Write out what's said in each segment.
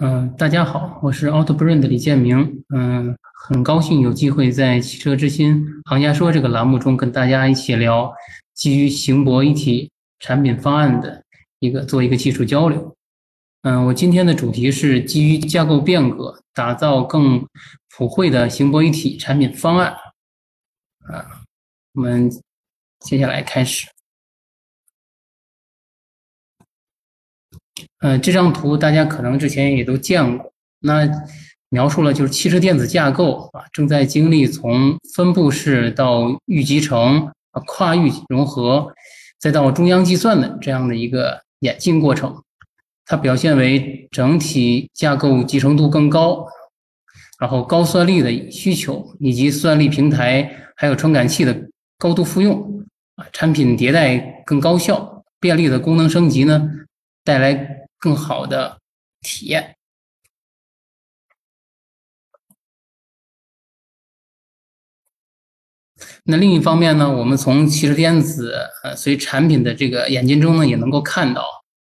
嗯，大家好，我是 AutoBrain 的李建明。嗯，很高兴有机会在汽车之心行家说这个栏目中跟大家一起聊基于行博一体产品方案的一个做一个技术交流。嗯，我今天的主题是基于架构变革，打造更普惠的行博一体产品方案。啊，我们接下来开始。呃，这张图大家可能之前也都见过，那描述了就是汽车电子架构啊正在经历从分布式到预集成啊跨域融合，再到中央计算的这样的一个演进过程。它表现为整体架构集成度更高，然后高算力的需求以及算力平台还有传感器的高度复用啊，产品迭代更高效，便利的功能升级呢带来。更好的体验。那另一方面呢，我们从汽车电子呃随产品的这个演进中呢，也能够看到，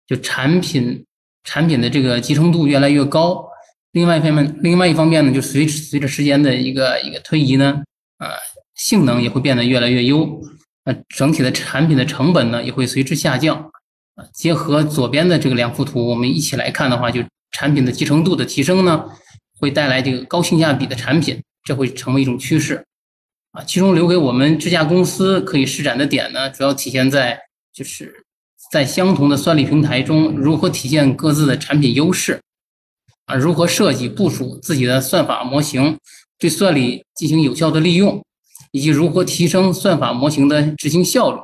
就产品产品的这个集成度越来越高。另外一方面，另外一方面呢，就随随着时间的一个一个推移呢，呃，性能也会变得越来越优。呃，整体的产品的成本呢，也会随之下降。结合左边的这个两幅图，我们一起来看的话，就产品的集成度的提升呢，会带来这个高性价比的产品，这会成为一种趋势。啊，其中留给我们这家公司可以施展的点呢，主要体现在就是在相同的算力平台中，如何体现各自的产品优势，啊，如何设计部署自己的算法模型，对算力进行有效的利用，以及如何提升算法模型的执行效率。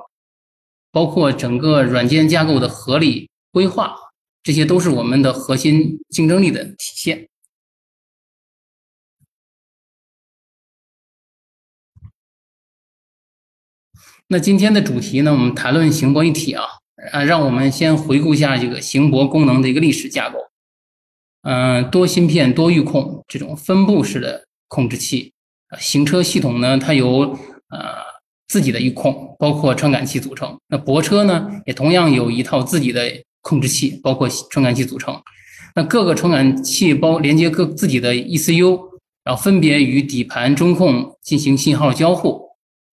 包括整个软件架构的合理规划，这些都是我们的核心竞争力的体现。那今天的主题呢，我们谈论行博一体啊，啊，让我们先回顾一下这个行博功能的一个历史架构。嗯，多芯片多域控这种分布式的控制器，行车系统呢，它由呃。自己的一控包括传感器组成，那泊车呢也同样有一套自己的控制器，包括传感器组成。那各个传感器包连接各自己的 ECU，然后分别与底盘中控进行信号交互。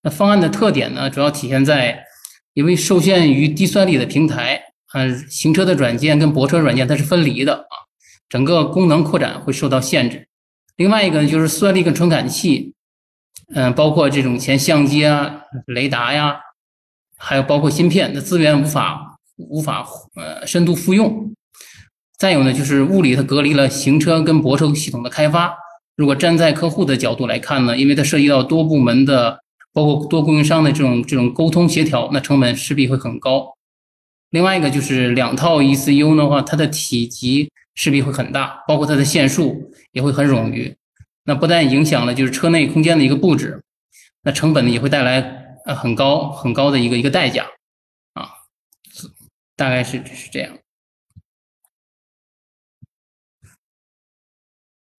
那方案的特点呢，主要体现在因为受限于低算力的平台，嗯，行车的软件跟泊车软件它是分离的啊，整个功能扩展会受到限制。另外一个呢，就是算力跟传感器。嗯，包括这种前相机啊、雷达呀，还有包括芯片的资源无法无法呃深度复用。再有呢，就是物理它隔离了行车跟泊车系统的开发。如果站在客户的角度来看呢，因为它涉及到多部门的，包括多供应商的这种这种沟通协调，那成本势必会很高。另外一个就是两套 ECU 的话，它的体积势必会很大，包括它的线数也会很冗余。那不但影响了就是车内空间的一个布置，那成本呢也会带来呃很高很高的一个一个代价啊，大概是是这样。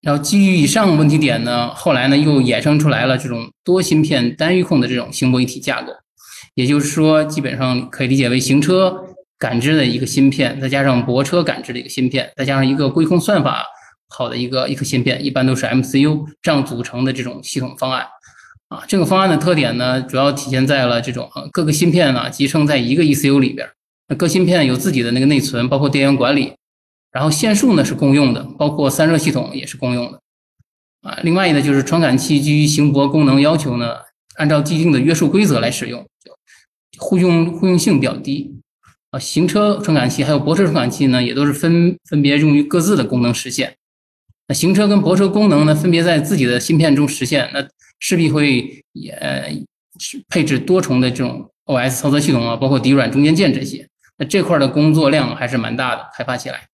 然后基于以上问题点呢，后来呢又衍生出来了这种多芯片单域控的这种行博一体架构，也就是说基本上可以理解为行车感知的一个芯片，再加上泊车感知的一个芯片，再加上一个规控算法。好的一个一颗芯片，一般都是 MCU 这样组成的这种系统方案，啊，这个方案的特点呢，主要体现在了这种各个芯片呢集成在一个 ECU 里边，那各芯片有自己的那个内存，包括电源管理，然后线束呢是共用的，包括散热系统也是共用的，啊，另外呢就是传感器基于行博功能要求呢，按照既定的约束规则来使用，互用互用性比较低，啊，行车传感器还有泊车传感器呢，也都是分分别用于各自的功能实现。那行车跟泊车功能呢，分别在自己的芯片中实现，那势必会也配置多重的这种 OS 操作系统啊，包括底软中间件这些。那这块的工作量还是蛮大的，开发起来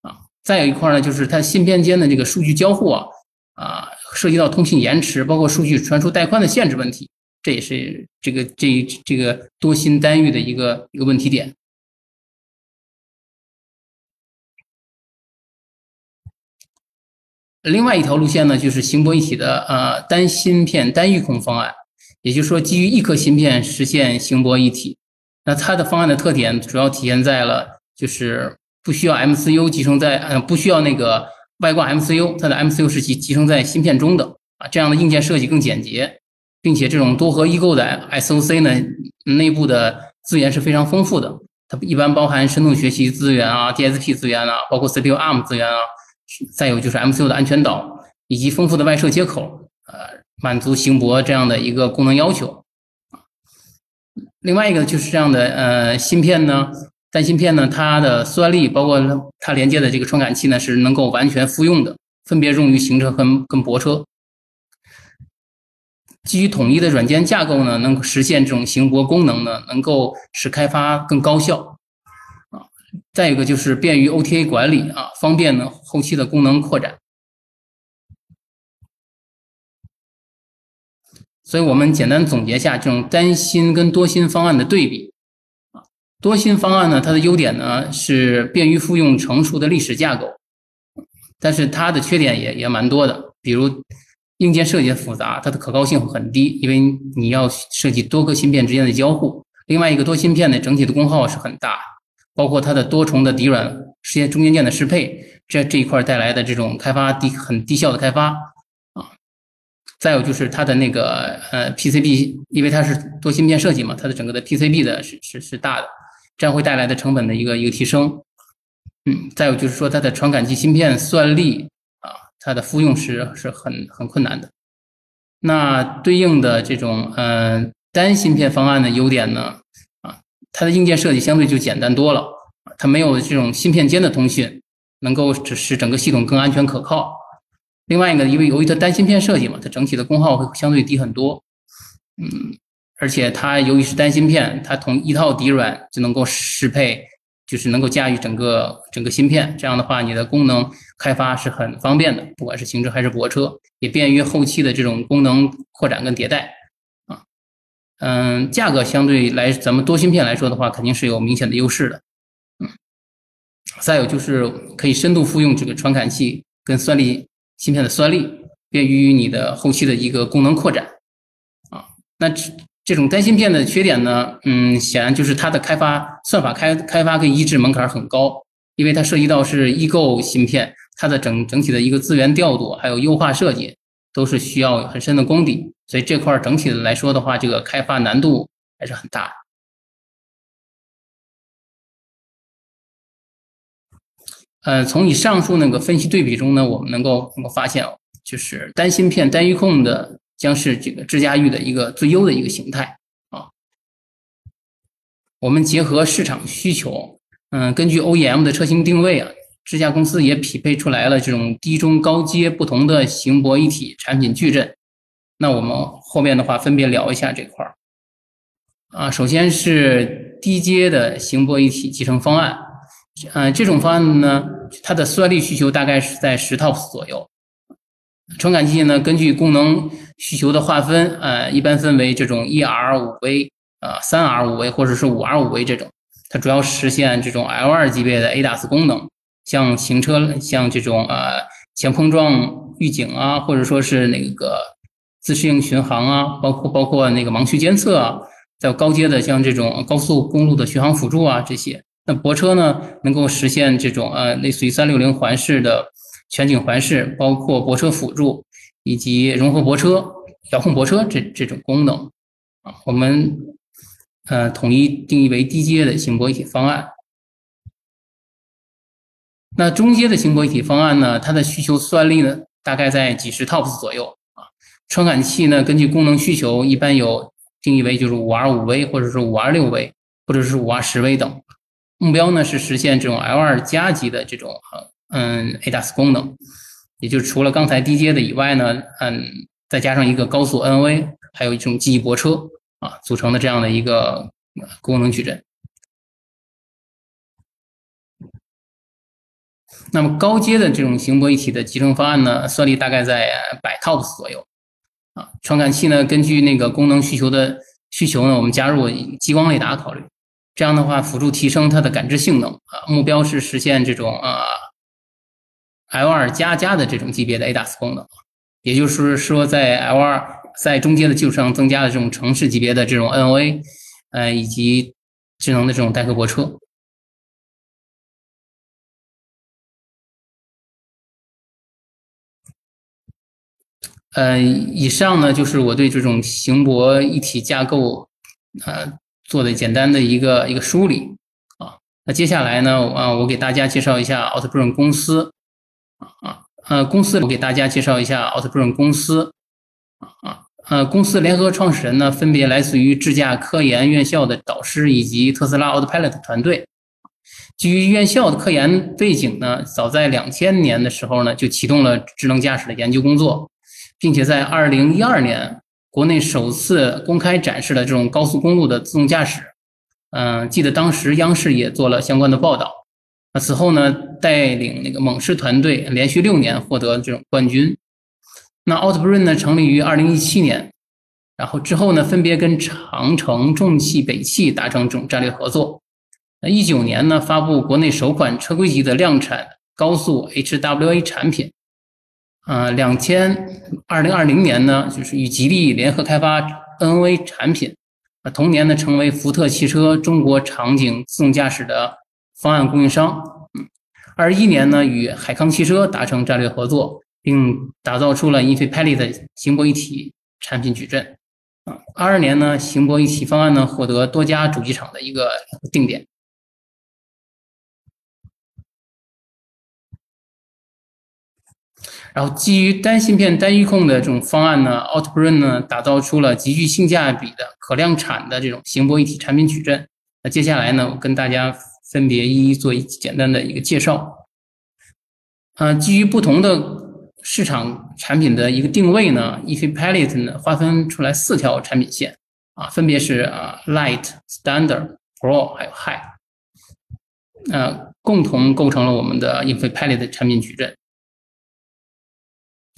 啊。再有一块呢，就是它芯片间的这个数据交互啊，啊，涉及到通信延迟，包括数据传输带宽的限制问题，这也是这个这这个多芯单域的一个一个问题点。另外一条路线呢，就是行博一体的呃单芯片单域控方案，也就是说基于一颗芯片实现行博一体。那它的方案的特点主要体现在了就是不需要 MCU 集成在，呃，不需要那个外挂 MCU，它的 MCU 是集集成在芯片中的啊，这样的硬件设计更简洁，并且这种多核异构的 SOC 呢，内部的资源是非常丰富的，它一般包含深度学习资源啊、DSP 资源啊，包括 CPU ARM 资源啊，再有就是 MCU 的安全岛以及丰富的外设接口，呃，满足行博这样的一个功能要求。另外一个就是这样的，呃，芯片呢，单芯片呢，它的算力包括它连接的这个传感器呢，是能够完全复用的，分别用于行车和跟泊车。基于统一的软件架构呢，能够实现这种行泊功能呢，能够使开发更高效。再一个就是便于 OTA 管理啊，方便呢后期的功能扩展。所以我们简单总结下这种单芯跟多芯方案的对比啊，多芯方案呢，它的优点呢是便于复用成熟的历史架构，但是它的缺点也也蛮多的，比如硬件设计复杂，它的可靠性很低，因为你要设计多个芯片之间的交互。另外一个多芯片的整体的功耗是很大，包括它的多重的底软实现中间件的适配，这这一块带来的这种开发低很低效的开发啊。再有就是它的那个呃 PCB，因为它是多芯片设计嘛，它的整个的 PCB 的是是是大的，这样会带来的成本的一个一个提升。嗯，再有就是说它的传感器芯片算力啊，它的复用是是很很困难的。那对应的这种呃单芯片方案的优点呢，它的硬件设计相对就简单多了，它没有这种芯片间的通讯，能够使使整个系统更安全可靠。另外一个，因为由于它单芯片设计嘛，它整体的功耗会相对低很多，嗯，而且它由于是单芯片，它同一套底软就能够适配，就是能够驾驭整个整个芯片，这样的话，你的功能开发是很方便的，不管是行车还是泊车，也便于后期的这种功能扩展跟迭代，嗯，价格相对来咱们多芯片来说的话，肯定是有明显的优势的，嗯，再有就是可以深度复用这个传感器跟算力。芯片的算力便于你的后期的一个功能扩展，啊，那这这种单芯片的缺点呢，嗯，显然就是它的开发算法开开发跟移植门槛很高，因为它涉及到是异构芯片，它的整整体的一个资源调度还有优化设计都是需要很深的功底，所以这块整体的来说的话，这个开发难度还是很大。呃，从以上述那个分析对比中呢，我们能够能够发现，就是单芯片单域控的将是这个智驾驭的一个最优的一个形态啊。我们结合市场需求，嗯，根据 OEM 的车型定位啊，这家公司也匹配出来了这种低中高阶不同的行博一体产品矩阵。那我们后面的话分别聊一下这块儿啊，首先是低阶的行博一体集成方案。嗯，这种方案呢，它的算力需求大概是在十 TOPS 左右。传感器呢，根据功能需求的划分，呃，一般分为这种一 R 五 V 啊、三 R 五 V 或者是五 R 五 V 这种。它主要实现这种 L2 级别的 ADAS 功能，像行车、像这种呃前碰撞预警啊，或者说是那个自适应巡航啊，包括包括那个盲区监测啊，在高阶的像这种高速公路的巡航辅助啊这些。那泊车呢，能够实现这种呃，类似于三六零环视的全景环视，包括泊车辅助以及融合泊车、遥控泊车这这种功能啊，我们呃统一定义为低阶的行泊一体方案。那中阶的行泊一体方案呢，它的需求算力呢，大概在几十 TOPS 左右啊。传感器呢，根据功能需求，一般有定义为就是五 R 五 V，或者是五 R 六 V，或者是五 R 十 V 等。目标呢是实现这种 L2 加级的这种呃嗯 ADAS 功能，也就是除了刚才低阶的以外呢，嗯，再加上一个高速 NV，还有一种记忆泊车啊组成的这样的一个功能矩阵。那么高阶的这种行泊一体的集成方案呢，算力大概在百 TOPS 左右啊。传感器呢，根据那个功能需求的需求呢，我们加入激光雷达考虑。这样的话，辅助提升它的感知性能啊，目标是实现这种啊 L2 加加的这种级别的 ADAS 功能，也就是说，在 L2 在中阶的基础上增加了这种城市级别的这种 NOA，呃，以及智能的这种代客泊车。呃，以上呢就是我对这种行博一体架构呃做的简单的一个一个梳理啊。那接下来呢，啊，我给大家介绍一下奥特布伦公司啊，呃，公司我给大家介绍一下奥特布伦公司啊，呃，公司联合创始人呢分别来自于智驾科研院校的导师以及特斯拉 Autopilot 团队。基于院校的科研背景呢，早在两千年的时候呢，就启动了智能驾驶的研究工作，并且在二零一二年，国内首次公开展示了这种高速公路的自动驾驶。嗯，记得当时央视也做了相关的报道。那此后呢，带领那个猛狮团队连续六年获得这种冠军。那奥特 brain 呢，成立于二零一七年，然后之后呢，分别跟长城、重汽、北汽达成这种战略合作。那一九年呢，发布国内首款车规级的量产高速 HWA 产品。啊，两千二零二零年呢，就是与吉利联合开发 NOA 产品。啊，同年呢，成为福特汽车中国场景自动驾驶的方案供应商。嗯，二一年呢，与海康汽车达成战略合作，并打造出了 Infipelli 的行泊一体产品矩阵。啊，二二年呢，行泊一体方案呢，获得多家主机厂的一个定点。然后，基于单芯片单预控的这种方案呢，Autobrain 呢打造出了极具性价比的可量产的这种行博一体产品矩阵。那接下来呢，我跟大家分别一一做一简单的一个介绍。啊，基于不同的市场产品的一个定位呢，Efipalette 呢划分出来四条产品线啊，分别是啊 Light、Standard、Pro 还有 High，呃，共同构成了我们的 Efipalette 产品矩阵。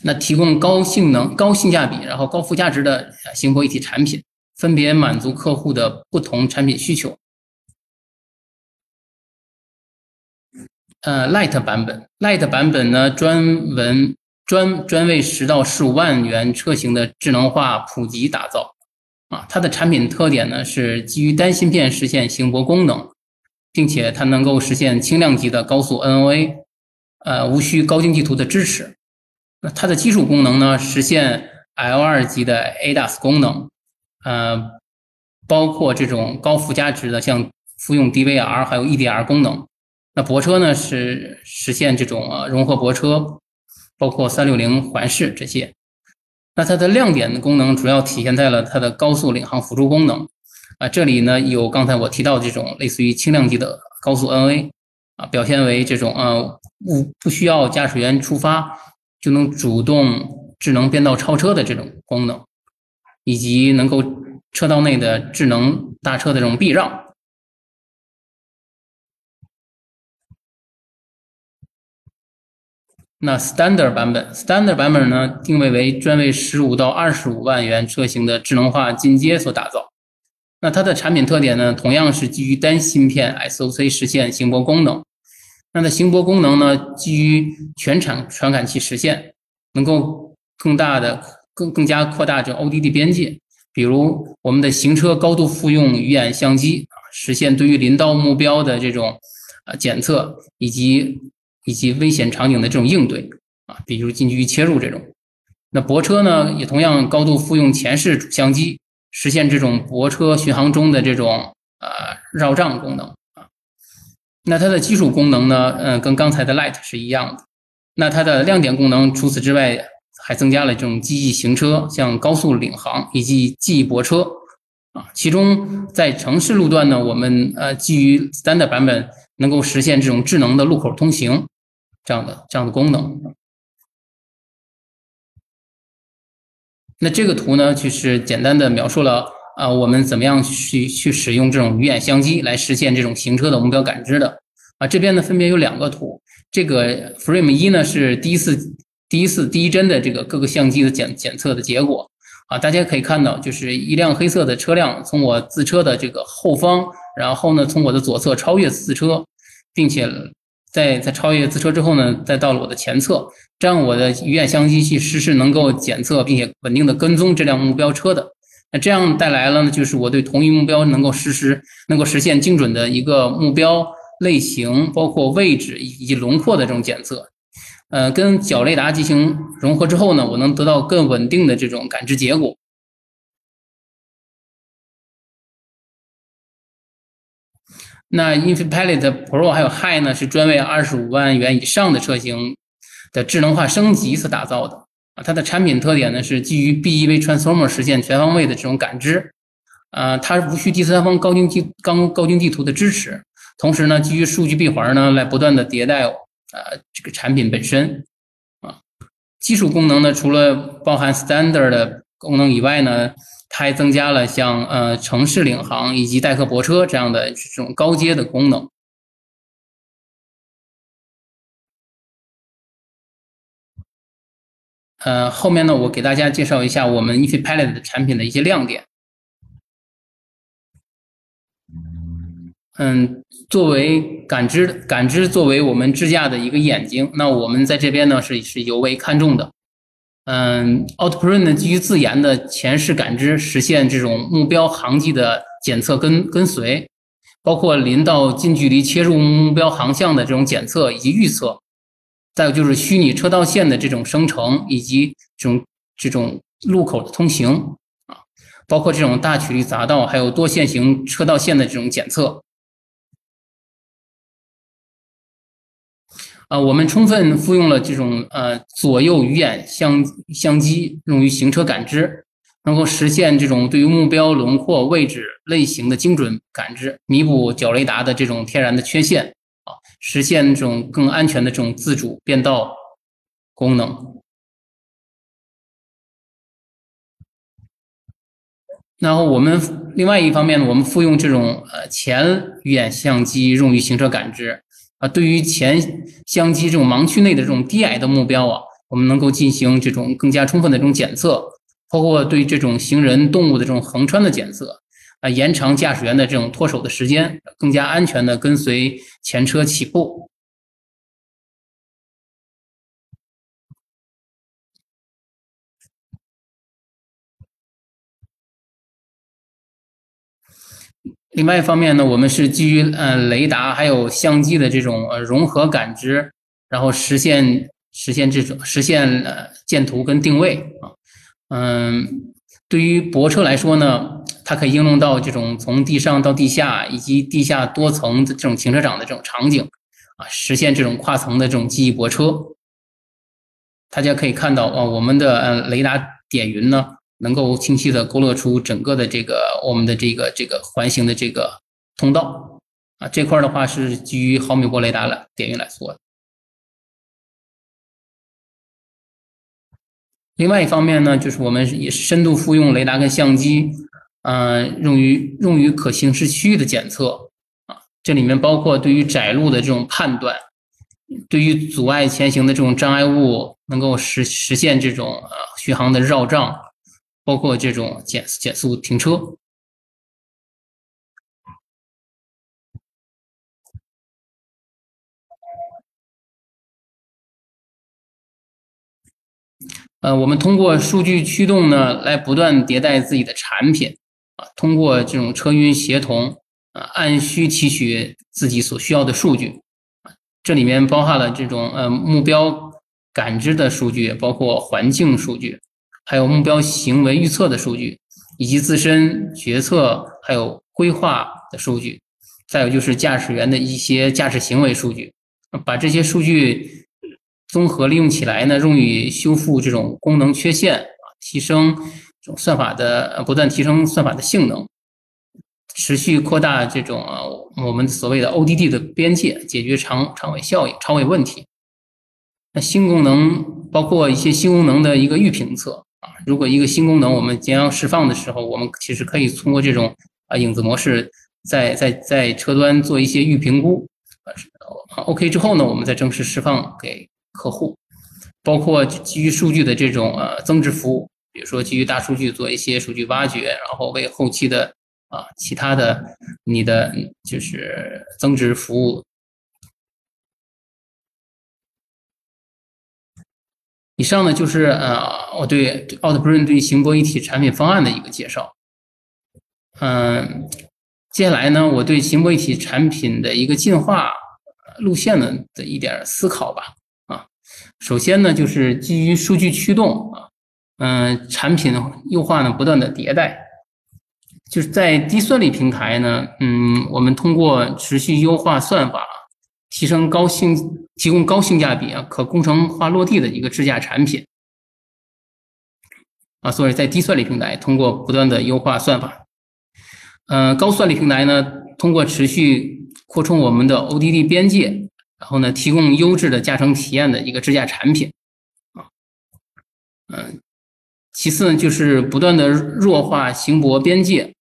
那提供高性能、高性价比，然后高附加值的行博一体产品，分别满足客户的不同产品需求。呃，Light 版本，Light 版本呢，专文专专为十到十五万元车型的智能化普及打造。啊，它的产品特点呢是基于单芯片实现行博功能，并且它能够实现轻量级的高速 NOA，呃，无需高精地图的支持。那它的基础功能呢，实现 L2 级的 ADAS 功能，呃，包括这种高附加值的，像复用 DVR 还有 EDR 功能。那泊车呢是实现这种呃融合泊车，包括三六零环视这些。那它的亮点的功能主要体现在了它的高速领航辅助功能，啊，这里呢有刚才我提到这种类似于轻量级的高速 NA，啊，表现为这种呃不不需要驾驶员出发。就能主动智能变道超车的这种功能，以及能够车道内的智能大车的这种避让。那 Standard 版本，Standard 版本呢，定位为专为十五到二十五万元车型的智能化进阶所打造。那它的产品特点呢，同样是基于单芯片 SOC 实现行泊功能。那它行泊功能呢，基于全场传感器实现，能够更大的、更更加扩大这 ODD 边界。比如我们的行车高度复用鱼眼相机啊，实现对于林道目标的这种啊检测，以及以及危险场景的这种应对啊，比如近距离切入这种。那泊车呢，也同样高度复用前视主相机，实现这种泊车巡航中的这种呃绕障功能。那它的基础功能呢？嗯，跟刚才的 Light 是一样的。那它的亮点功能，除此之外，还增加了这种记忆行车，像高速领航以及记忆泊车啊。其中在城市路段呢，我们呃基于 Standard 版本能够实现这种智能的路口通行这样的这样的功能。那这个图呢，就是简单的描述了。啊，我们怎么样去去使用这种鱼眼相机来实现这种行车的目标感知的？啊，这边呢分别有两个图，这个 Frame 一呢是第一次第一次第一帧的这个各个相机的检检测的结果。啊，大家可以看到，就是一辆黑色的车辆从我自车的这个后方，然后呢从我的左侧超越自车，并且在在超越自车之后呢，再到了我的前侧，这样我的鱼眼相机去实时能够检测并且稳定的跟踪这辆目标车的。那这样带来了呢，就是我对同一目标能够实施、能够实现精准的一个目标类型，包括位置以及轮廓的这种检测。呃，跟角雷达进行融合之后呢，我能得到更稳定的这种感知结果。那 Infiniti Pro 还有 High 呢，是专为二十五万元以上的车型的智能化升级所打造的啊。它的产品特点呢是基于 BEV Transformer 实现全方位的这种感知，啊，它无需第三方高精地高高精地图的支持，同时呢，基于数据闭环呢来不断的迭代呃这个产品本身啊。技术功能呢，除了包含 Standard 的功能以外呢。它还增加了像呃城市领航以及代客泊车这样的这种高阶的功能。呃，后面呢，我给大家介绍一下我们 InfiniPalette 的产品的一些亮点。嗯，作为感知感知作为我们支架的一个眼睛，那我们在这边呢是是尤为看重的。嗯，Outprint 基于自研的前视感知，实现这种目标航迹的检测跟跟随，包括临到近距离切入目标航向的这种检测以及预测。再有就是虚拟车道线的这种生成以及这种这种路口的通行啊，包括这种大曲率匝道还有多线型车道线的这种检测。啊，我们充分复用了这种呃左右鱼眼相相机，用于行车感知，能够实现这种对于目标轮廓、位置、类型的精准感知，弥补角雷达的这种天然的缺陷，实现这种更安全的这种自主变道功能。然后我们另外一方面呢，我们复用这种呃前鱼眼相机用于行车感知。啊，对于前相机这种盲区内的这种低矮的目标啊，我们能够进行这种更加充分的这种检测，包括对这种行人、动物的这种横穿的检测，啊，延长驾驶员的这种脱手的时间，更加安全的跟随前车起步。另外一方面呢，我们是基于呃雷达还有相机的这种呃融合感知，然后实现实现这种实现呃建图跟定位啊，嗯，对于泊车来说呢，它可以应用到这种从地上到地下以及地下多层的这种停车场的这种场景啊，实现这种跨层的这种记忆泊车。大家可以看到啊，我们的嗯雷达点云呢。能够清晰的勾勒出整个的这个我们的这个这个环形的这个通道啊，这块的话是基于毫米波雷达来点云来做的。另外一方面呢，就是我们也是深度复用雷达跟相机，嗯，用于用于可行驶区域的检测啊，这里面包括对于窄路的这种判断，对于阻碍前行的这种障碍物，能够实实现这种呃巡航的绕障。包括这种减减速停车，呃，我们通过数据驱动呢，来不断迭代自己的产品啊，通过这种车云协同啊，按需提取自己所需要的数据，这里面包含了这种呃目标感知的数据，包括环境数据。还有目标行为预测的数据，以及自身决策还有规划的数据，再有就是驾驶员的一些驾驶行为数据，把这些数据综合利用起来呢，用于修复这种功能缺陷啊，提升种算法的不断提升算法的性能，持续扩大这种啊我们所谓的 ODD 的边界，解决长长尾效应、长尾问题。那新功能包括一些新功能的一个预评测。啊，如果一个新功能我们将要释放的时候，我们其实可以通过这种啊影子模式，在在在车端做一些预评估，啊，OK 之后呢，我们再正式释放给客户。包括基于数据的这种呃增值服务，比如说基于大数据做一些数据挖掘，然后为后期的啊其他的你的就是增值服务。以上呢就是呃我对 Outbrain 对行博一体产品方案的一个介绍。嗯，接下来呢，我对行博一体产品的一个进化路线呢的一点思考吧。啊，首先呢，就是基于数据驱动啊，嗯，产品优化呢不断的迭代。就是在低算力平台呢，嗯，我们通过持续优化算法，提升高性，提供高性价比啊，可工程化落地的一个智驾产品。啊，所以在低算力平台通过不断的优化算法，嗯，高算力平台呢，通过持续扩充我们的 ODD 边界，然后呢，提供优质的驾乘体验的一个智驾产品，啊，嗯，其次呢，就是不断的弱化行博边界，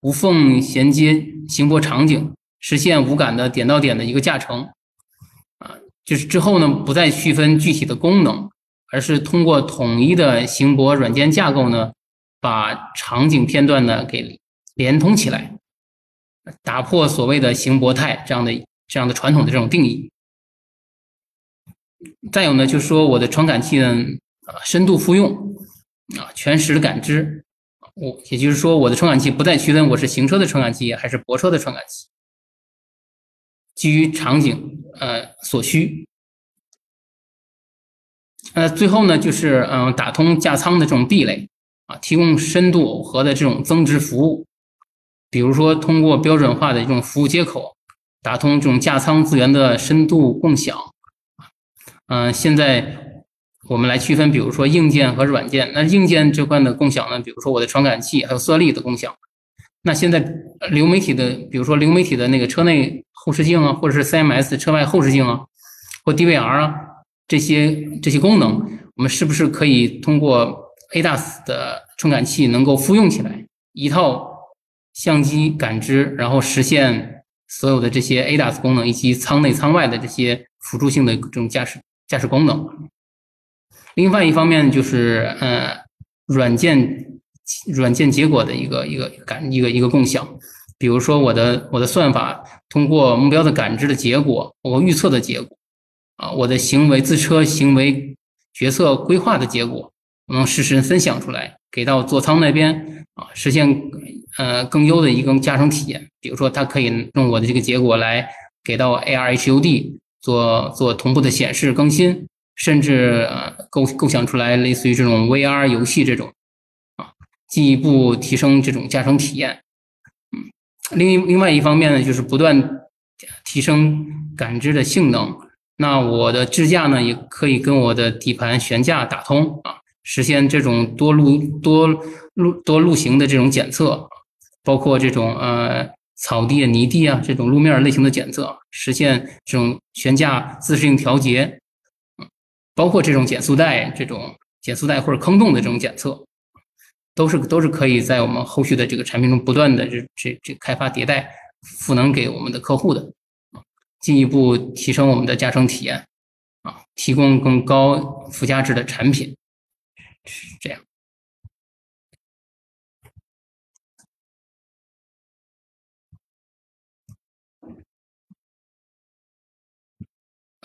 无缝衔接行博场景，实现无感的点到点的一个驾乘，啊，就是之后呢，不再区分具体的功能。而是通过统一的行博软件架构呢，把场景片段呢给连通起来，打破所谓的行博态这样的这样的传统的这种定义。再有呢，就是说我的传感器呢，啊，深度复用，啊，全时的感知，我也就是说我的传感器不再区分我是行车的传感器还是泊车的传感器，基于场景呃所需。那最后呢，就是嗯，打通架舱的这种壁垒啊，提供深度耦合的这种增值服务，比如说通过标准化的这种服务接口，打通这种架舱资源的深度共享。嗯，现在我们来区分，比如说硬件和软件。那硬件这块的共享呢，比如说我的传感器还有算力的共享。那现在流媒体的，比如说流媒体的那个车内后视镜啊，或者是 CMS 车外后视镜啊，或 DVR 啊。这些这些功能，我们是不是可以通过 ADAS 的传感器能够复用起来？一套相机感知，然后实现所有的这些 ADAS 功能以及舱内舱外的这些辅助性的这种驾驶驾驶功能。另外一方面就是呃软件软件结果的一个一个感一个一个共享，比如说我的我的算法通过目标的感知的结果，我预测的结果。啊，我的行为自车行为决策规划的结果，我能实时分享出来，给到座舱那边啊，实现呃更优的一个驾乘体验。比如说，它可以用我的这个结果来给到 AR HUD 做做同步的显示更新，甚至构构想出来类似于这种 VR 游戏这种啊，进一步提升这种驾乘体验。嗯，另另外一方面呢，就是不断提升感知的性能。那我的支架呢，也可以跟我的底盘悬架打通啊，实现这种多路多路多路型的这种检测，包括这种呃草地、泥地啊这种路面类型的检测，实现这种悬架自适应调节，包括这种减速带、这种减速带或者坑洞的这种检测，都是都是可以在我们后续的这个产品中不断的这这这开发迭代，赋能给我们的客户的。进一步提升我们的驾乘体验，啊，提供更高附加值的产品，是这样。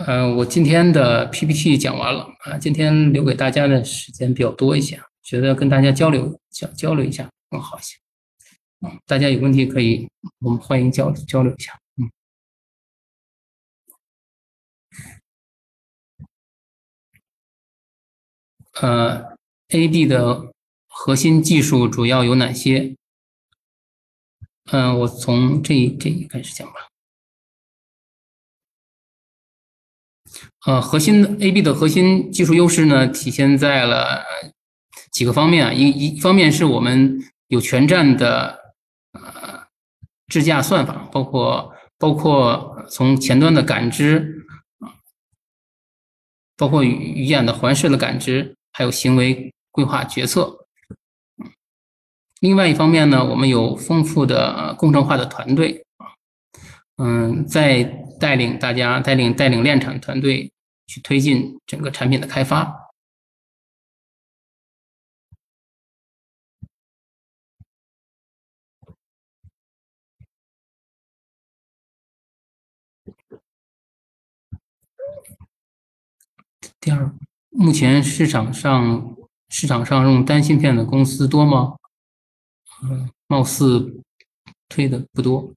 呃，我今天的 PPT 讲完了啊，今天留给大家的时间比较多一些，觉得跟大家交流交交流一下更好一些。嗯，大家有问题可以，我们欢迎交交流一下。呃，A D 的核心技术主要有哪些？嗯，我从这这一开始讲吧。呃，核心的 A B 的核心技术优势呢，体现在了几个方面啊。一一方面是我们有全站的呃智驾算法，包括包括从前端的感知啊，包括鱼眼的环视的感知。还有行为规划决策，另外一方面呢，我们有丰富的工程化的团队啊，嗯，在带领大家带领带领量产团队去推进整个产品的开发。第二。目前市场上市场上用单芯片的公司多吗？嗯，貌似推的不多。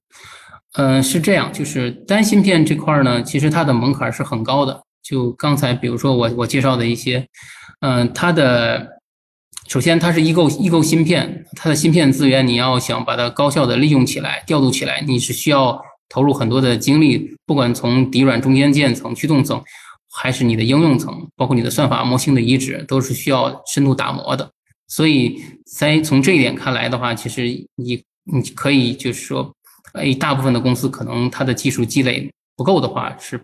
嗯，是这样，就是单芯片这块呢，其实它的门槛是很高的，就刚才比如说我我介绍的一些，嗯，它的首先它是异构异构芯片，它的芯片资源你要想把它高效的利用起来、调度起来，你是需要投入很多的精力，不管从底软中间件层、驱动层，还是你的应用层，包括你的算法模型的移植，都是需要深度打磨的。所以在从这一点看来的话，其实你你可以就是说，哎，大部分的公司可能它的技术积累不够的话，是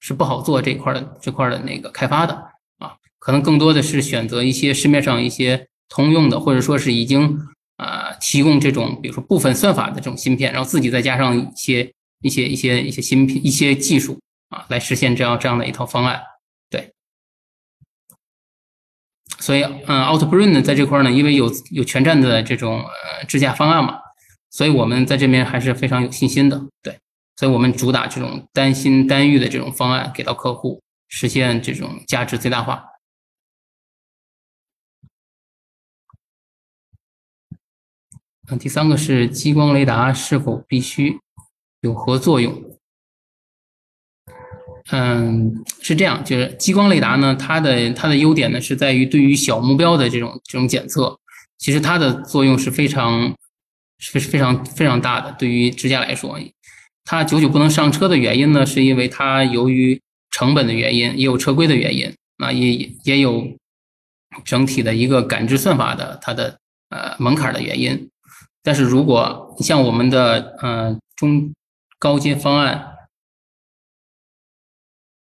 是不好做这块的这块的那个开发的啊。可能更多的是选择一些市面上一些通用的，或者说是已经啊提供这种比如说部分算法的这种芯片，然后自己再加上一些一些一些一些芯片一些技术啊，来实现这样这样的一套方案。对所以，嗯，Outbrain 呢，在这块呢，因为有有全站的这种呃支架方案嘛，所以我们在这边还是非常有信心的。对，所以我们主打这种单芯单域的这种方案给到客户，实现这种价值最大化。嗯，第三个是激光雷达是否必须有何作用？嗯，是这样，就是激光雷达呢，它的它的优点呢是在于对于小目标的这种这种检测，其实它的作用是非常是非常非常大的。对于支架来说，它久久不能上车的原因呢，是因为它由于成本的原因，也有车规的原因，啊，也也有整体的一个感知算法的它的呃门槛的原因。但是如果像我们的呃中高阶方案。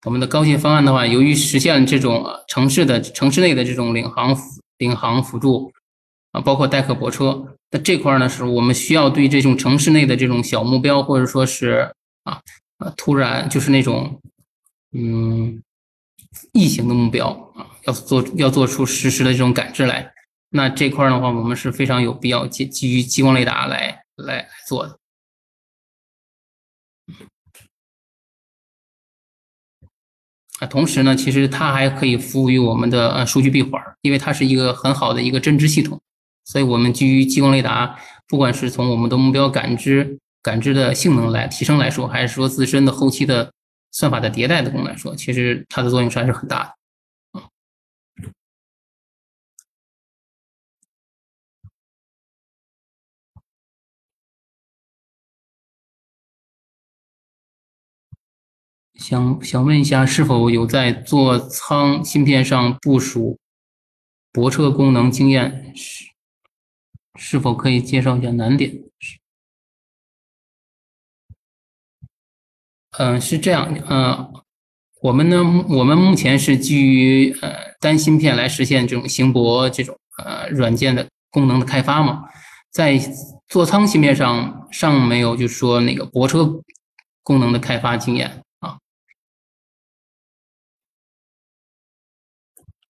我们的高阶方案的话，由于实现这种城市的城市内的这种领航领航辅助啊，包括代客泊车，那这块呢，是我们需要对这种城市内的这种小目标，或者说是啊啊突然就是那种嗯异形的目标啊，要做要做出实时的这种感知来。那这块的话，我们是非常有必要基基于激光雷达来来来做的。同时呢，其实它还可以服务于我们的呃数据闭环，因为它是一个很好的一个针织系统，所以我们基于激光雷达，不管是从我们的目标感知感知的性能来提升来说，还是说自身的后期的算法的迭代的功能来说，其实它的作用是还是很大的。想想问一下，是否有在座舱芯片上部署泊车功能经验？是是否可以介绍一下难点？嗯，是这样，嗯，我们呢，我们目前是基于呃单芯片来实现这种行泊这种呃软件的功能的开发嘛，在座舱芯片上尚没有就是说那个泊车功能的开发经验啊。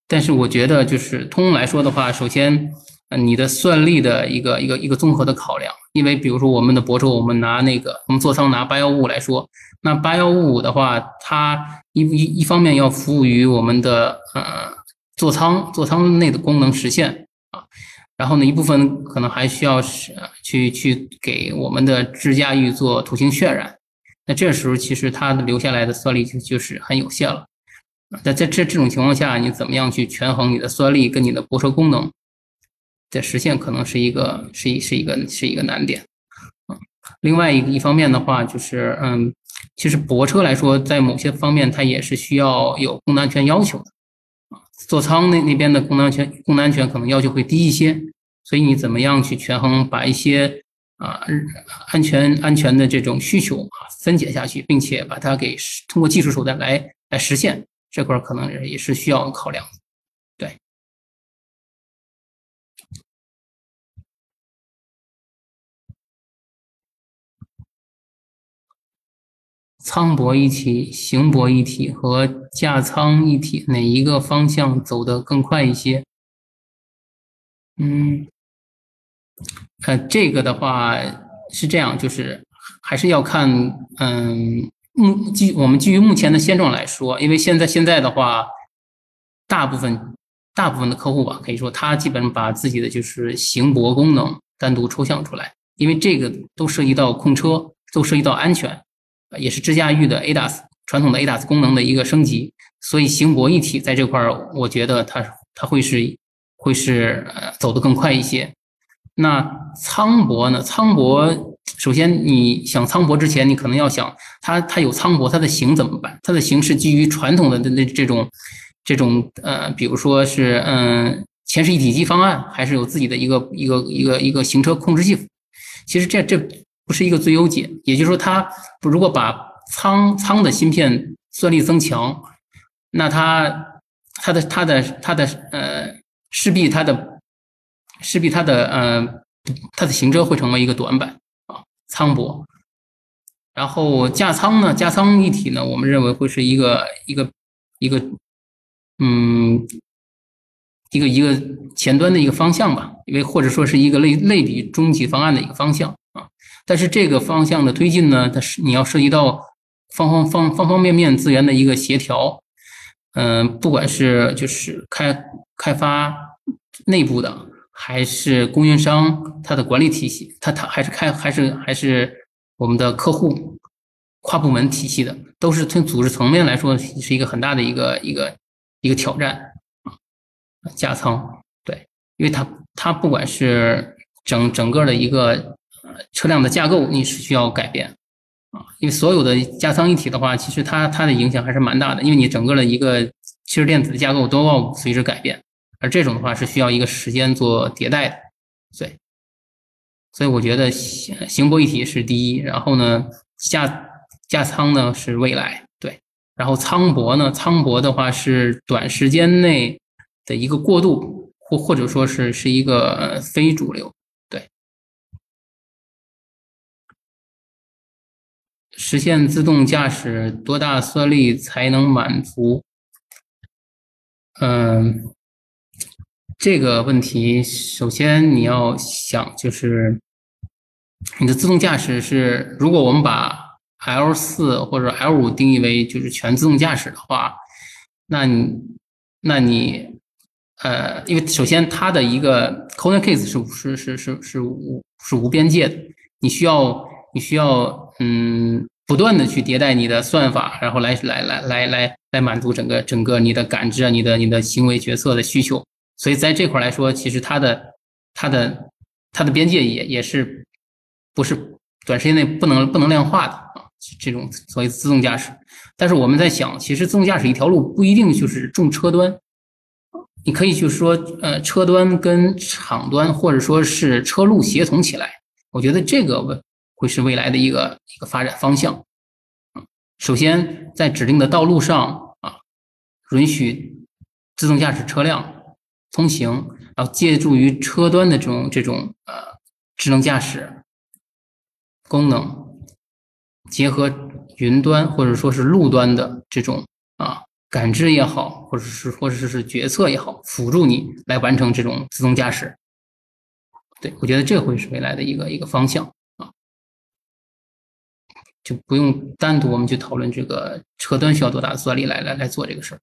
但是我觉得，就是通用来说的话，首先，你的算力的一个一个一个综合的考量，因为比如说我们的泊车，我们拿那个我们座舱拿八幺五五来说，那八幺五五的话，它一一一方面要服务于我们的呃座舱座舱内的功能实现啊，然后呢一部分可能还需要是去去给我们的支架域做图形渲染，那这时候其实它留下来的算力就就是很有限了。那在这这种情况下，你怎么样去权衡你的算力跟你的泊车功能的实现，可能是一个是一是一个是一个难点。啊，另外一一方面的话，就是嗯，其实泊车来说，在某些方面它也是需要有功能安全要求的。啊，座舱那那边的功能安全功能安全可能要求会低一些，所以你怎么样去权衡，把一些啊安全安全的这种需求啊分解下去，并且把它给通过技术手段来来实现。这块可能也是需要考量，的。舱泊一体、行泊一体和架舱一体，哪一个方向走得更快一些？嗯，呃，这个的话是这样，就是还是要看，嗯。目基我们基于目前的现状来说，因为现在现在的话，大部分大部分的客户吧，可以说他基本把自己的就是行泊功能单独抽象出来，因为这个都涉及到控车，都涉及到安全，也是智驾驭的 ADAS 传统的 ADAS 功能的一个升级，所以行博一体在这块儿，我觉得它它会是会是呃走得更快一些。那苍博呢？苍博首先你想苍博之前，你可能要想它它有苍博，它的行怎么办？它的型是基于传统的那这种这种呃，比如说是嗯前视一体机方案，还是有自己的一个一个一个一个行车控制系？其实这这不是一个最优解，也就是说，它如果把仓仓的芯片算力增强，那它它的它的它的呃势必它的势必它的呃它的行车会成为一个短板啊仓博，然后价仓呢价仓一体呢，我们认为会是一个一个一个嗯一个一个前端的一个方向吧，因为或者说是一个类类比终极方案的一个方向，但是这个方向的推进呢，它是你要涉及到。方方方方方面面资源的一个协调，嗯，不管是就是开开发内部的，还是供应商它的管理体系，它它还是开还是还是我们的客户跨部门体系的，都是从组织层面来说是一个很大的一个一个一个挑战，加仓对，因为它它不管是整整个的一个车辆的架构，你是需要改变。啊，因为所有的加仓一体的话，其实它它的影响还是蛮大的，因为你整个的一个汽车电子的架构都要随之改变，而这种的话是需要一个时间做迭代的，对，所以我觉得行行博一体是第一，然后呢加加仓呢是未来，对，然后仓博呢仓博的话是短时间内的一个过渡，或或者说是是一个非主流。实现自动驾驶多大算力才能满足？嗯，这个问题首先你要想，就是你的自动驾驶是，如果我们把 L 四或者 L 五定义为就是全自动驾驶的话，那你那你呃，因为首先它的一个 corner case 是是是是是无是无边界的，你需要你需要嗯。不断的去迭代你的算法，然后来来来来来来满足整个整个你的感知啊，你的你的行为决策的需求。所以在这块来说，其实它的它的它的边界也也是不是短时间内不能不能量化的啊。这种所谓自动驾驶，但是我们在想，其实自动驾驶一条路不一定就是重车端，你可以就说呃车端跟厂端或者说是车路协同起来。我觉得这个问。会是未来的一个一个发展方向。首先在指定的道路上啊，允许自动驾驶车辆通行，然后借助于车端的这种这种呃智能驾驶功能，结合云端或者说是路端的这种啊感知也好，或者是或者是决策也好，辅助你来完成这种自动驾驶。对我觉得这会是未来的一个一个方向。就不用单独我们去讨论这个车端需要多大的算力来来来做这个事儿。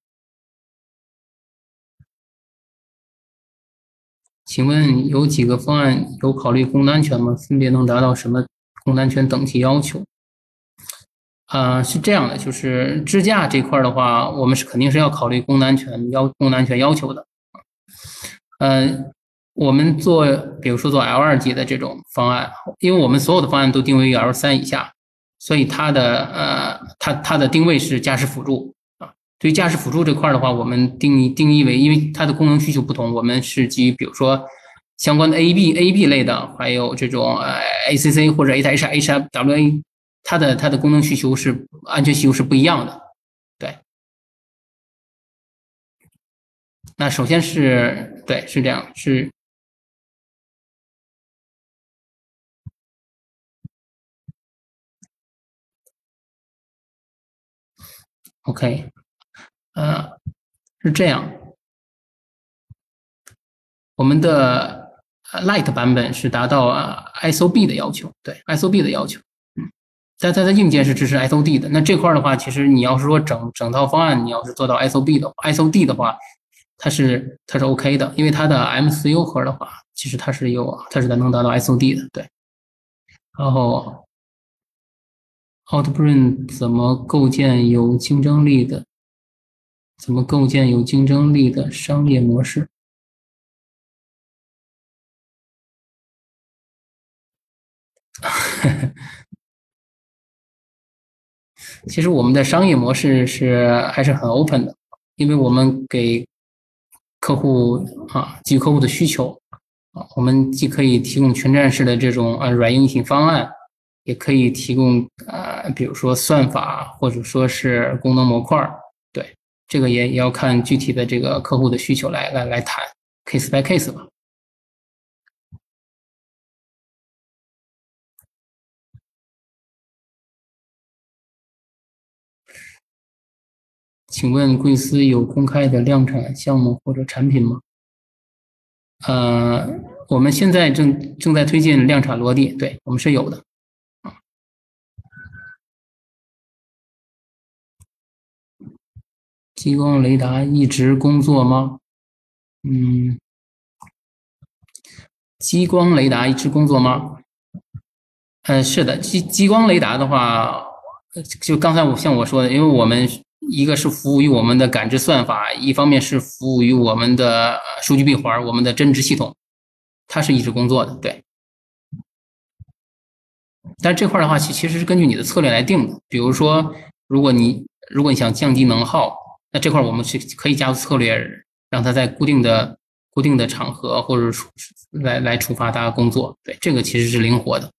请问有几个方案有考虑供单权吗？分别能达到什么供单权等级要求？啊，是这样的，就是支架这块的话，我们是肯定是要考虑供单权要供单权要求的。嗯，我们做比如说做 L 二级的这种方案，因为我们所有的方案都定位于 L 三以下。所以它的呃，它它的定位是驾驶辅助啊。对于驾驶辅助这块的话，我们定义定义为，因为它的功能需求不同，我们是基于比如说相关的 A B A B 类的，还有这种呃 A C C 或者 H H H F W A，它的它的功能需求是安全需求是不一样的。对。那首先是对，是这样是。OK，呃，是这样，我们的 Light 版本是达到 SOB 的要求，对 SOB 的要求，嗯，但它的硬件是支持 SOD 的。那这块的话，其实你要是说整整套方案，你要是做到 SOB 的 SOD 的话，它是它是 OK 的，因为它的 MCU 核的话，其实它是有它是能达到 SOD 的，对，然后。Outbrain 怎么构建有竞争力的？怎么构建有竞争力的商业模式？其实我们的商业模式是还是很 open 的，因为我们给客户啊基于客户的需求啊，我们既可以提供全站式的这种啊软硬性方案，也可以提供啊比如说算法或者说是功能模块对，这个也也要看具体的这个客户的需求来来来谈 case by case 吧。请问贵司有公开的量产项目或者产品吗？呃，我们现在正正在推进量产落地，对我们是有的。激光雷达一直工作吗？嗯，激光雷达一直工作吗？嗯，是的，激激光雷达的话，就刚才我像我说的，因为我们。一个是服务于我们的感知算法，一方面是服务于我们的数据闭环，我们的针织系统，它是一直工作的，对。但这块的话，其其实是根据你的策略来定的。比如说，如果你如果你想降低能耗，那这块我们是可以加入策略，让它在固定的固定的场合或者来来触发它工作，对，这个其实是灵活的。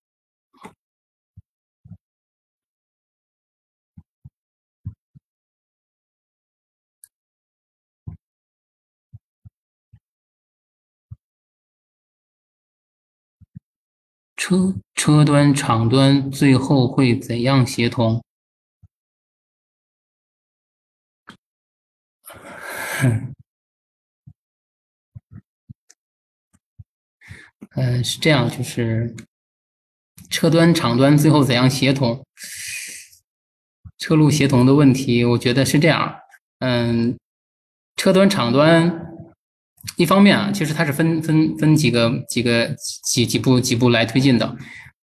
车车端、厂端最后会怎样协同？嗯，是这样，就是车端、厂端最后怎样协同？车路协同的问题，我觉得是这样。嗯，车端、厂端。一方面啊，其实它是分分分几个几个几几步几步来推进的，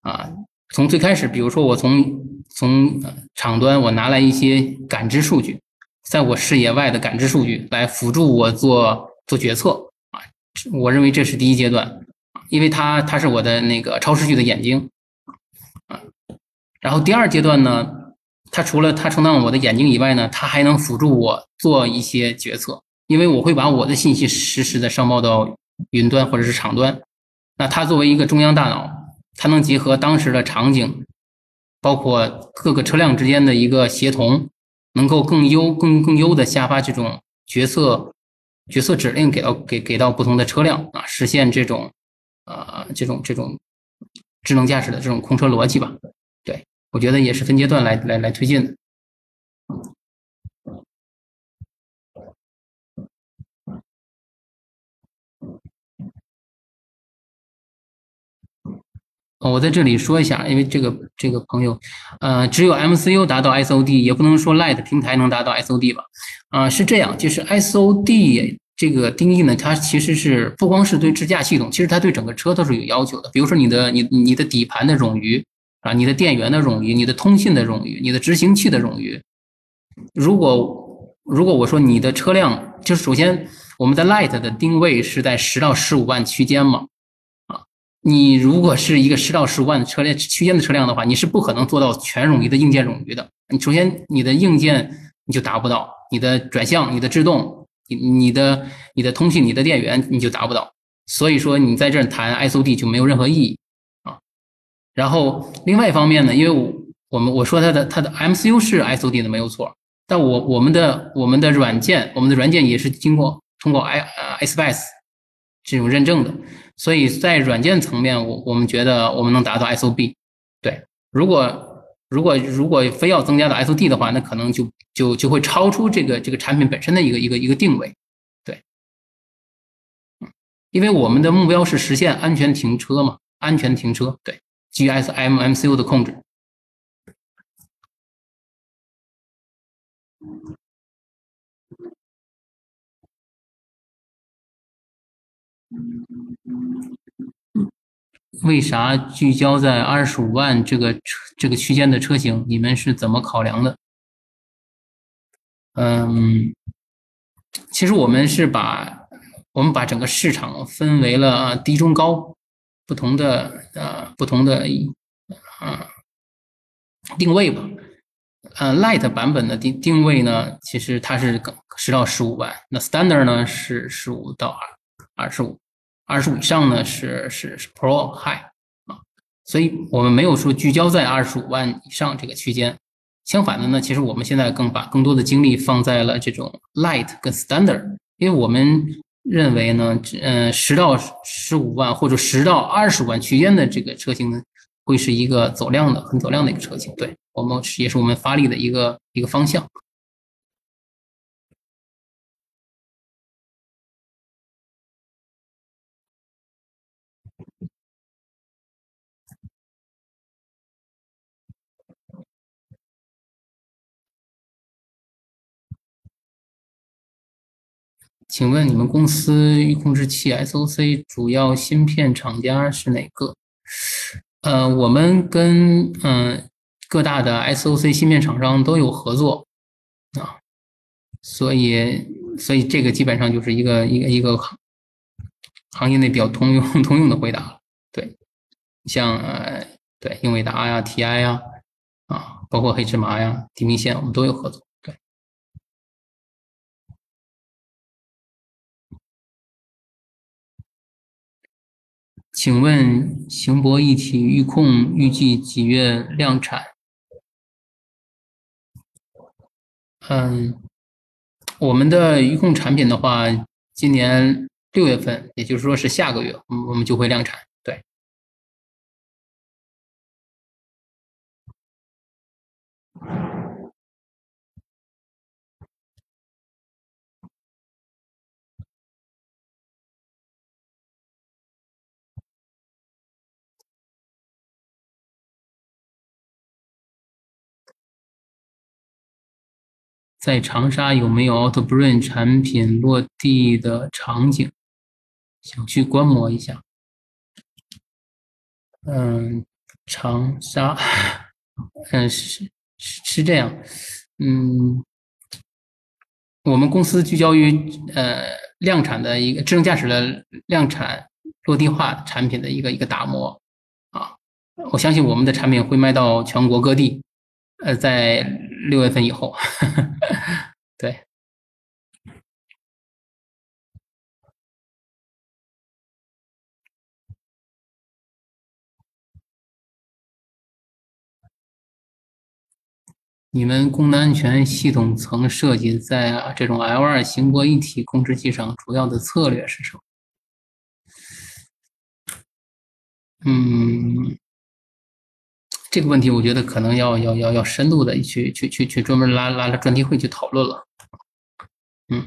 啊，从最开始，比如说我从从厂端我拿来一些感知数据，在我视野外的感知数据来辅助我做做决策啊，我认为这是第一阶段，因为它它是我的那个超视距的眼睛啊，然后第二阶段呢，它除了它充当我的眼睛以外呢，它还能辅助我做一些决策。因为我会把我的信息实时的上报到云端或者是场端，那它作为一个中央大脑，它能结合当时的场景，包括各个车辆之间的一个协同，能够更优、更更优的下发这种决策决策指令给到给给到不同的车辆啊，实现这种呃这种这种智能驾驶的这种控车逻辑吧。对我觉得也是分阶段来来来推进的。我在这里说一下，因为这个这个朋友，呃，只有 MCU 达到 SOD，也不能说 Light 平台能达到 SOD 吧？啊，是这样，就是 SOD 这个定义呢，它其实是不光是对支架系统，其实它对整个车都是有要求的。比如说你的你你的底盘的冗余啊，你的电源的冗余，你的通信的冗余，你的执行器的冗余。如果如果我说你的车辆，就是首先我们的 Light 的定位是在十到十五万区间嘛。你如果是一个十到十五万的车辆区间的车辆的话，你是不可能做到全冗余的硬件冗余的。你首先你的硬件你就达不到，你的转向、你的制动、你你的你的通信、你的电源你就达不到。所以说你在这儿谈 SOD 就没有任何意义啊。然后另外一方面呢，因为我我们我说它的它的 MCU 是 SOD 的没有错，但我我们的我们的软件我们的软件也是经过通过 I 呃 s b s 这种认证的。所以在软件层面，我我们觉得我们能达到 SOB，对。如果如果如果非要增加到 SOD 的话，那可能就就就会超出这个这个产品本身的一个一个一个定位，对。因为我们的目标是实现安全停车嘛，安全停车，对基于 SMMCU 的控制。为啥聚焦在二十五万这个车这个区间的车型？你们是怎么考量的？嗯，其实我们是把我们把整个市场分为了低、中、高不同的呃不同的啊定位吧。呃，Light 版本的定定位呢，其实它是十到十五万，那 Standard 呢是十五到二二十五。二十五以上呢是是是 Pro High 啊，所以我们没有说聚焦在二十五万以上这个区间。相反的呢，其实我们现在更把更多的精力放在了这种 Light 跟 Standard，因为我们认为呢，嗯，十到十五万或者十到二十五万区间的这个车型呢，会是一个走量的很走量的一个车型。对我们也是我们发力的一个一个方向。请问你们公司预控制器 SOC 主要芯片厂家是哪个？呃，我们跟嗯各大的 SOC 芯片厂商都有合作啊，所以所以这个基本上就是一个一个一个行业内比较通用 通用的回答。对，像呃对英伟达呀、TI 呀啊，包括黑芝麻呀、地平线，我们都有合作。请问行博一体预控预计几月量产？嗯，我们的预控产品的话，今年六月份，也就是说是下个月，我们就会量产。在长沙有没有 AutoBrain 产品落地的场景？想去观摩一下。嗯，长沙，嗯是是是这样，嗯，我们公司聚焦于呃量产的一个智能驾驶的量产落地化产品的一个一个打磨啊，我相信我们的产品会卖到全国各地。呃，在六月份以后，对，你们功能安全系统层设计在这种 L2 行博一体控制器上，主要的策略是什么？嗯。这个问题，我觉得可能要要要要深度的去去去去专门拉拉拉专题会去讨论了。嗯，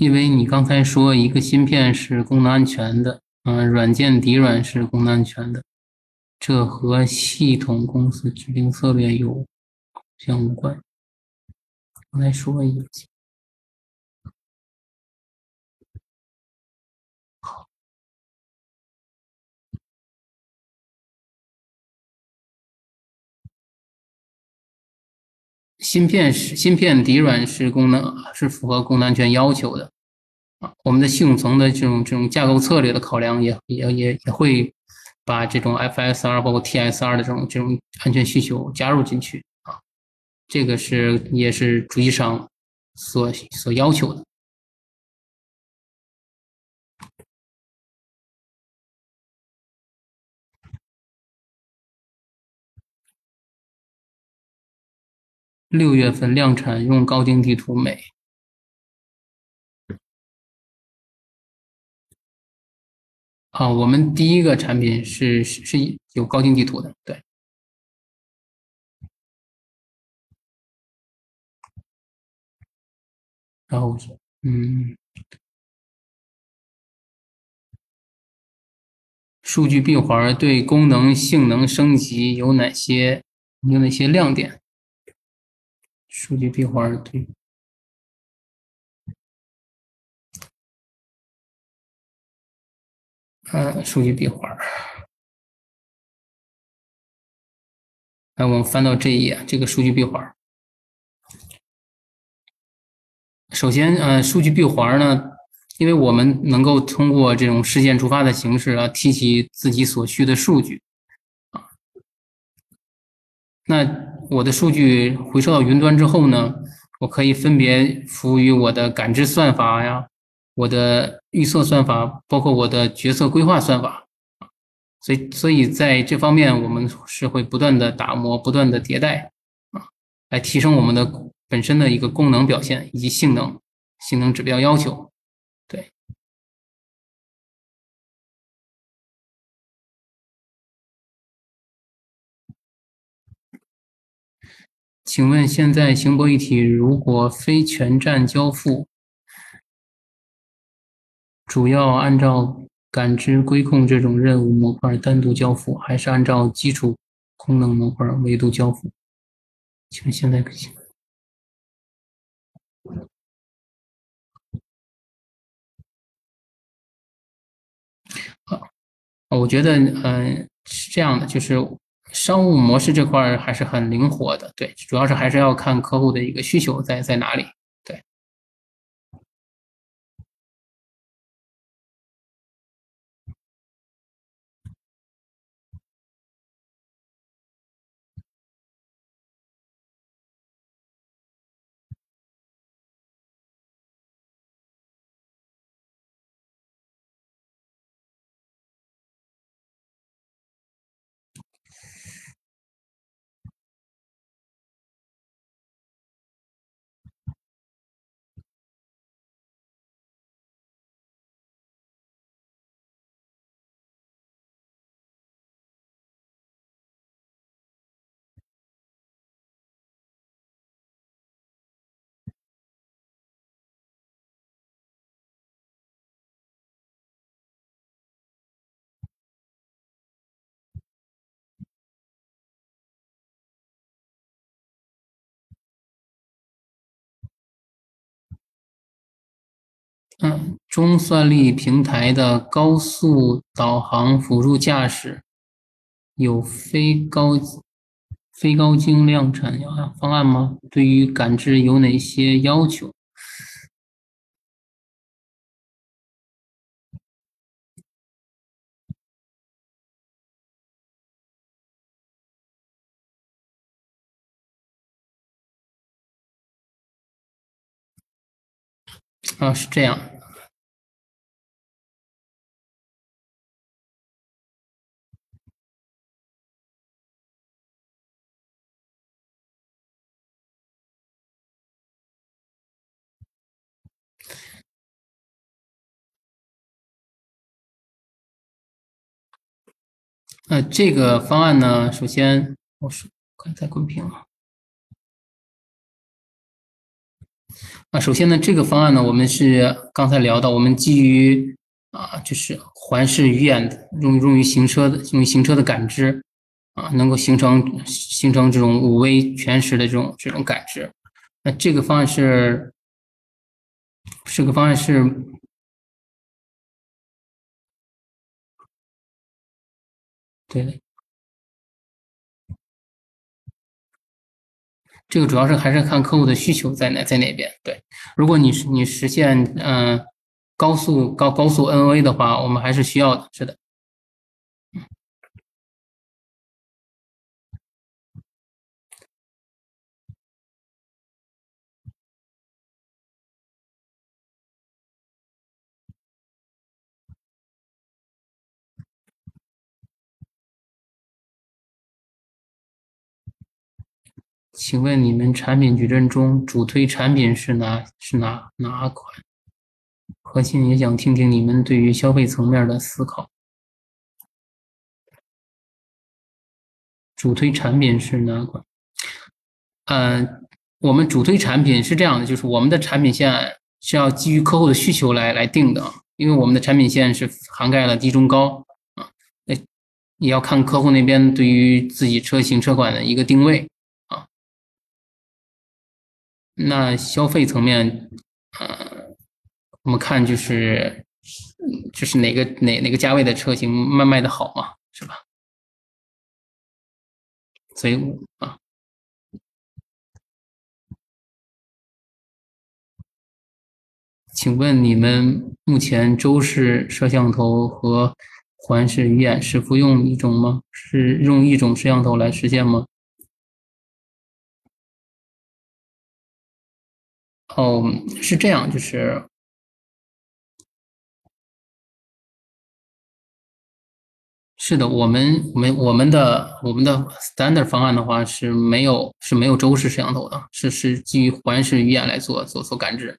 因为你刚才说一个芯片是功能安全的，嗯，软件底软是功能安全的，这和系统公司制定策略有相关。刚才说一下。芯片是芯片底软是功能是符合功能安全要求的啊，我们的系统层的这种这种架构策略的考量也也也也会把这种 FSR 包括 TSR 的这种这种安全需求加入进去啊，这个是也是主机商所所要求的。六月份量产用高精地图没？啊，我们第一个产品是是是有高精地图的，对。然后，嗯。数据闭环对功能性能升级有哪些有哪些亮点？数据闭环对，嗯，数据闭环。来，我们翻到这一页，这个数据闭环。首先，呃，数据闭环呢，因为我们能够通过这种事件触发的形式啊，提取自己所需的数据啊。那我的数据回收到云端之后呢，我可以分别服务于我的感知算法呀，我的预测算法，包括我的决策规划算法。所以，所以在这方面，我们是会不断的打磨、不断的迭代啊，来提升我们的本身的一个功能表现以及性能、性能指标要求。请问现在行博一体如果非全站交付，主要按照？感知规控这种任务模块单独交付，还是按照基础功能模块维度交付？请问现在可行？好，我觉得，嗯，是这样的，就是商务模式这块还是很灵活的，对，主要是还是要看客户的一个需求在在哪里。嗯，中算力平台的高速导航辅助驾驶有非高非高精量产方案吗？对于感知有哪些要求？啊，是这样。呃，这个方案呢，首先我是刚才滚屏了。啊，首先呢，这个方案呢，我们是刚才聊到，我们基于啊，就是环视鱼眼用用于行车的用于行车的感知啊，能够形成形成这种五微全时的这种这种感知。那这个方案是这个方案是。对，这个主要是还是看客户的需求在哪在哪边。对，如果你是你实现嗯高速高高速 NOA 的话，我们还是需要的，是的。请问你们产品矩阵中主推产品是哪是哪哪款？核心也想听听你们对于消费层面的思考。主推产品是哪款？嗯，我们主推产品是这样的，就是我们的产品线是要基于客户的需求来来定的，因为我们的产品线是涵盖了低中高啊，那也要看客户那边对于自己车型车款的一个定位。那消费层面，呃，我们看就是就是哪个哪哪个价位的车型卖卖的好嘛，是吧？所以啊。请问你们目前周式摄像头和环视鱼眼是不用一种吗？是用一种摄像头来实现吗？哦，是这样，就是是的，我们我们我们的我们的 standard 方案的话是没有是没有周视摄像头的，是是基于环视鱼眼来做做做感知。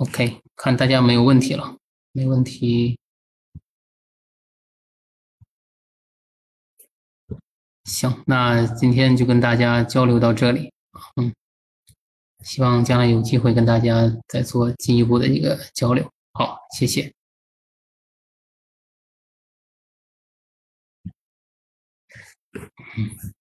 OK，看大家没有问题了，没问题。行，那今天就跟大家交流到这里，嗯，希望将来有机会跟大家再做进一步的一个交流。好，谢谢。嗯。